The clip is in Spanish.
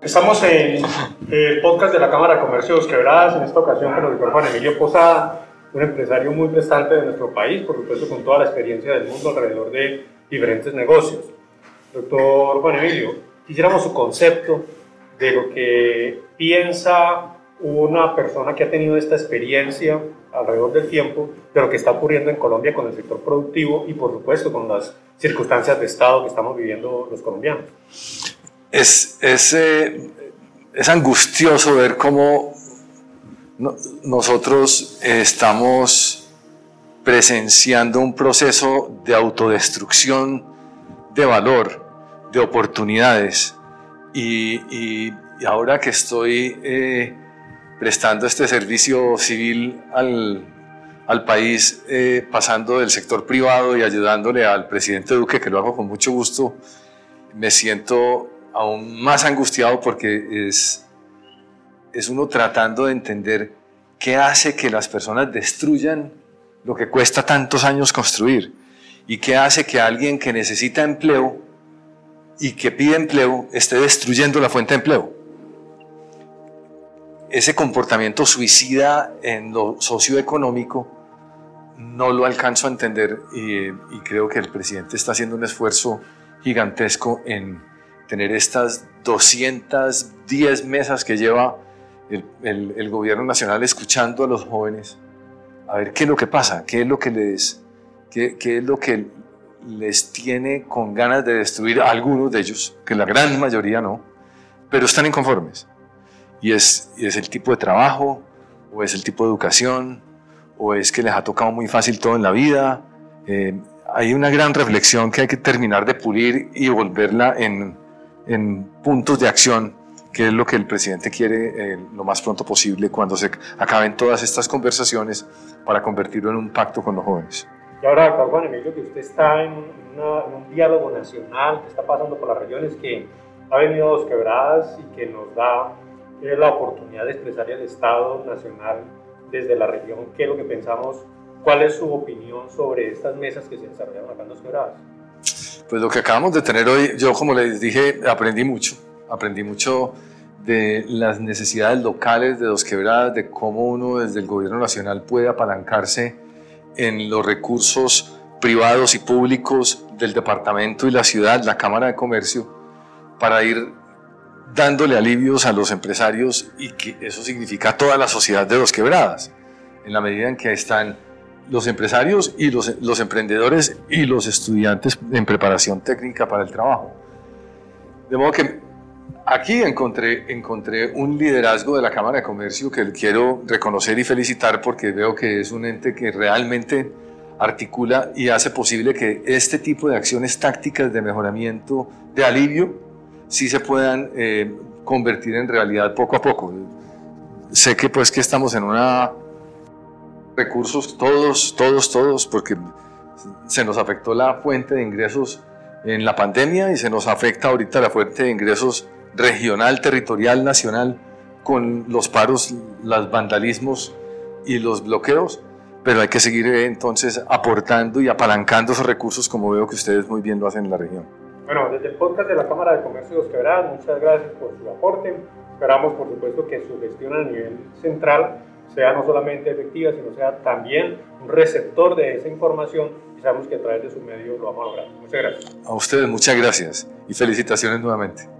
Estamos en el podcast de la Cámara de Comercio de Los Quebradas, en esta ocasión con el doctor Juan Emilio Posada, un empresario muy prestante de nuestro país, por supuesto con toda la experiencia del mundo alrededor de diferentes negocios. Doctor Juan Emilio, quisiéramos su concepto de lo que piensa una persona que ha tenido esta experiencia alrededor del tiempo de lo que está ocurriendo en Colombia con el sector productivo y por supuesto con las circunstancias de Estado que estamos viviendo los colombianos. Es, es, eh, es angustioso ver cómo nosotros estamos presenciando un proceso de autodestrucción de valor, de oportunidades. Y, ahora que estoy eh, prestando este servicio civil al, al país, eh, pasando del sector privado y ayudándole al presidente Duque, que lo hago con mucho gusto, me siento aún más angustiado porque es, es uno tratando de entender qué hace que las personas destruyan lo que cuesta tantos años construir y qué hace que alguien que necesita empleo y que pide empleo esté destruyendo la fuente de empleo. Ese comportamiento suicida en lo socioeconómico no lo alcanzo a entender y, creo que el presidente está haciendo un esfuerzo gigantesco en tener estas 210 mesas que lleva el, gobierno nacional escuchando a los jóvenes, a ver qué es lo que pasa, qué es lo que les, qué, qué es lo que les tiene con ganas de destruir a algunos de ellos, que la gran mayoría no, pero están inconformes. Y es, es el tipo de trabajo, o es el tipo de educación, o es que les ha tocado muy fácil todo en la vida. Eh, hay una gran reflexión que hay que terminar de pulir y volverla en, en puntos de acción, que es lo que el presidente quiere eh, lo más pronto posible cuando se acaben todas estas conversaciones para convertirlo en un pacto con los jóvenes. Y ahora, doctor Juan Emilio, que usted está en, un diálogo nacional que está pasando por las regiones, que ha venido dos quebradas y que nos da eh, la oportunidad de expresar el Estado Nacional desde la región, qué es lo que pensamos, cuál es su opinión sobre estas mesas que se desarrollaron acá en dos quebradas. Pues lo que acabamos de tener hoy, yo como les dije, aprendí mucho, aprendí mucho de las necesidades locales de Dos Quebradas, de cómo uno desde el gobierno nacional puede apalancarse en los recursos privados y públicos del departamento y la ciudad, la Cámara de Comercio, para ir dándole alivios a los empresarios y que eso significa toda la sociedad de Dos Quebradas, en la medida en que están los empresarios y los, emprendedores y los estudiantes en preparación técnica para el trabajo. De modo que aquí encontré, encontré un liderazgo de la Cámara de Comercio que quiero reconocer y felicitar porque veo que es un ente que realmente articula y hace posible que este tipo de acciones tácticas de mejoramiento, de alivio, sí se puedan eh, convertir en realidad poco a poco. Sé que pues que estamos en una recursos, todos, todos, todos, porque se nos afectó la fuente de ingresos en la pandemia y se nos afecta ahorita la fuente de ingresos regional, territorial, nacional, con los paros, los vandalismos y los bloqueos, pero hay que seguir eh, entonces aportando y apalancando esos recursos como veo que ustedes muy bien lo hacen en la región. Bueno, desde el podcast de la Cámara de Comercio de Los Quebradas, muchas gracias por su aporte. Esperamos, por supuesto, que su gestión a nivel central sea no solamente efectiva, sino sea también un receptor de esa información y sabemos que a través de su medio lo vamos a lograr. Muchas gracias. A ustedes muchas gracias y felicitaciones nuevamente.